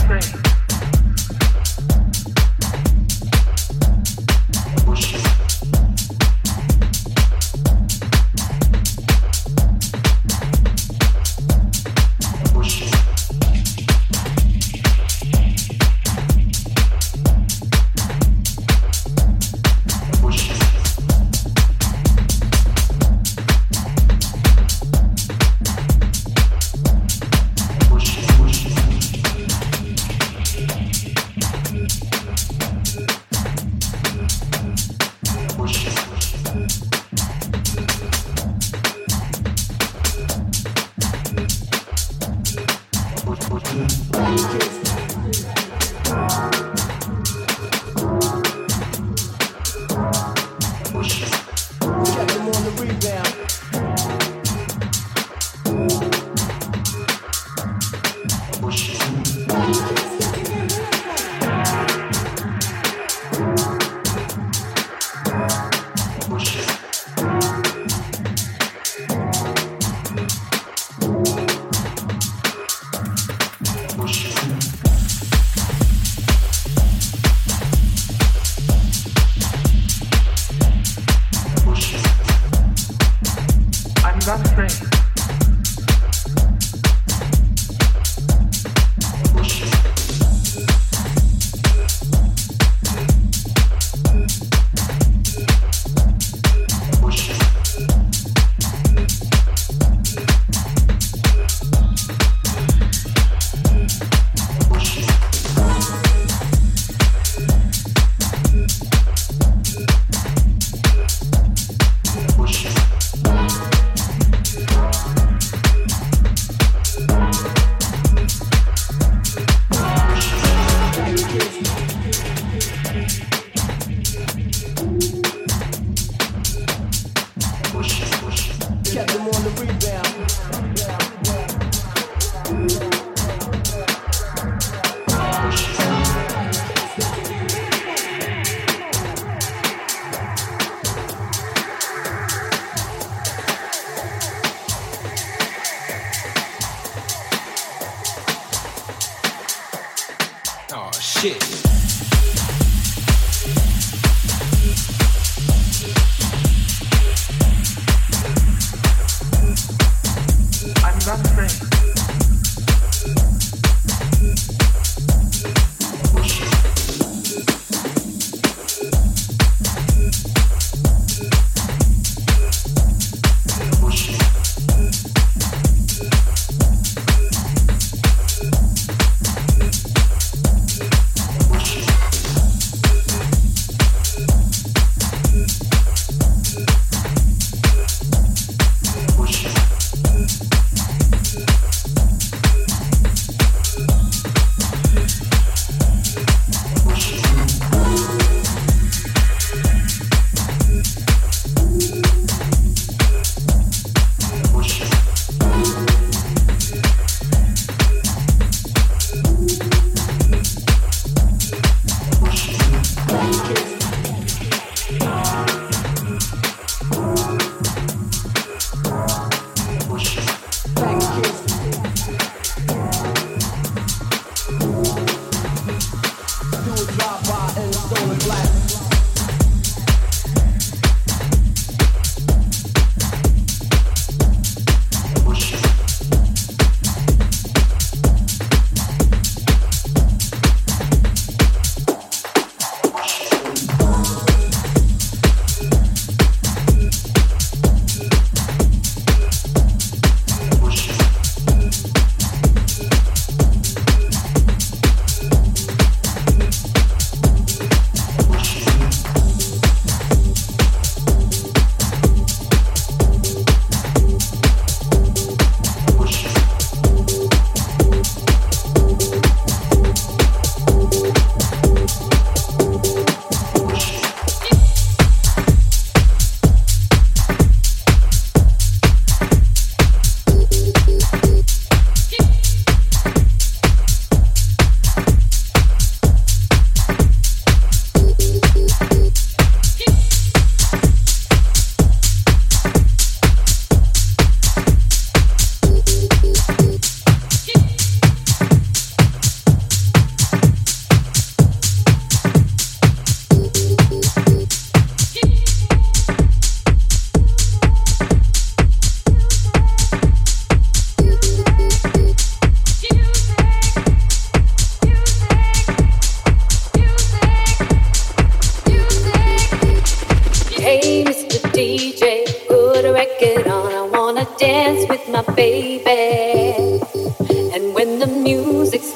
thing.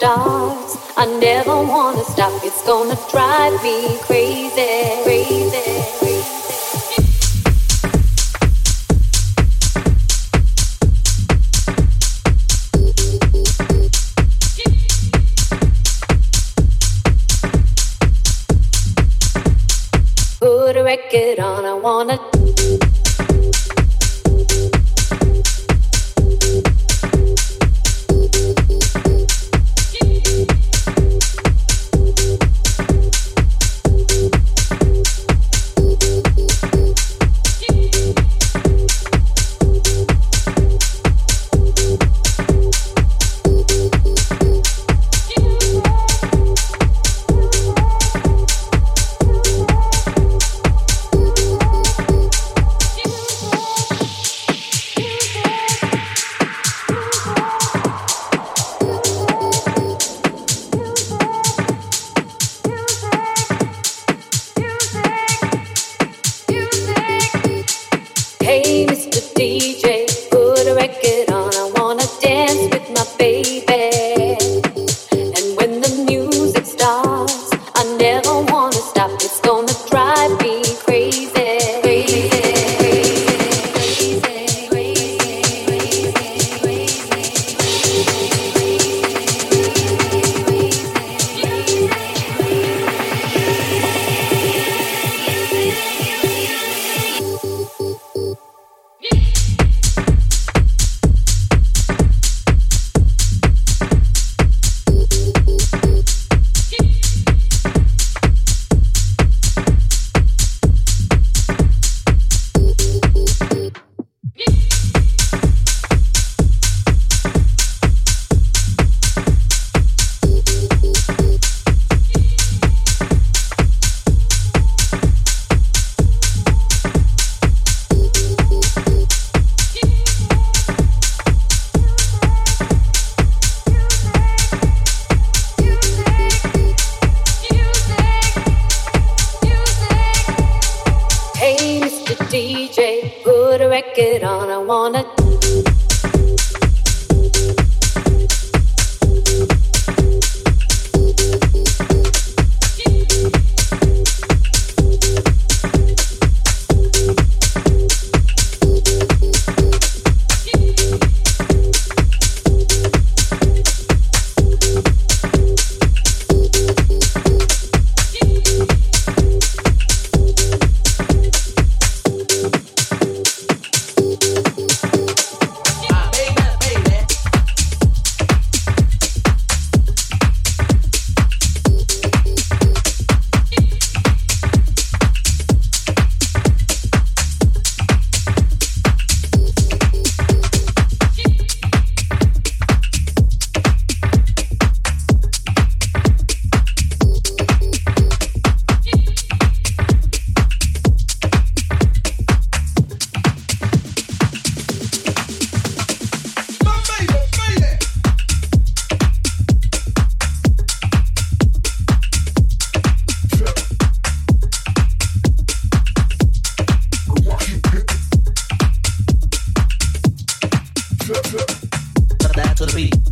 Starts, I never wanna stop. It's gonna drive me crazy, crazy. Put a record on, I wanna That to the beat.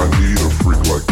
I need a freak like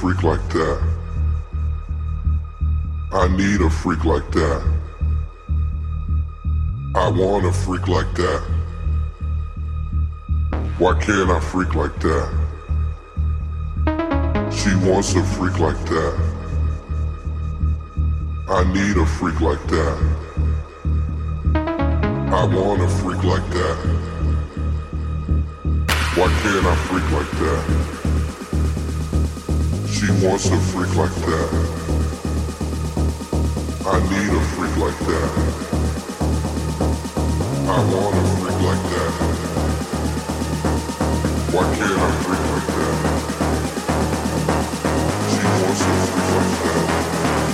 freak like that. I need a freak like that. I want a freak like that. Why can't I freak like that? She wants a freak like that. I need a freak like that. I want a freak like that. Why can't I freak like that? She wants a freak like that. I need a freak like that. I want a freak like that. Why can't I freak like that? She wants a freak like that.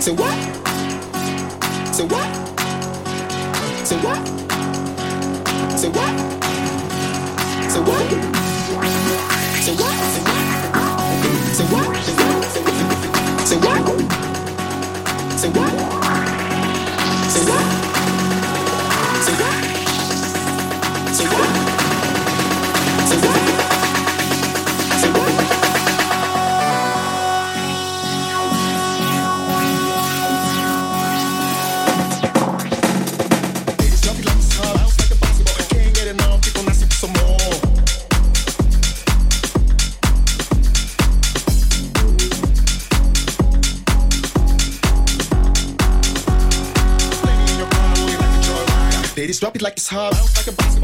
Drop it what? it's hot, a basketball. Can't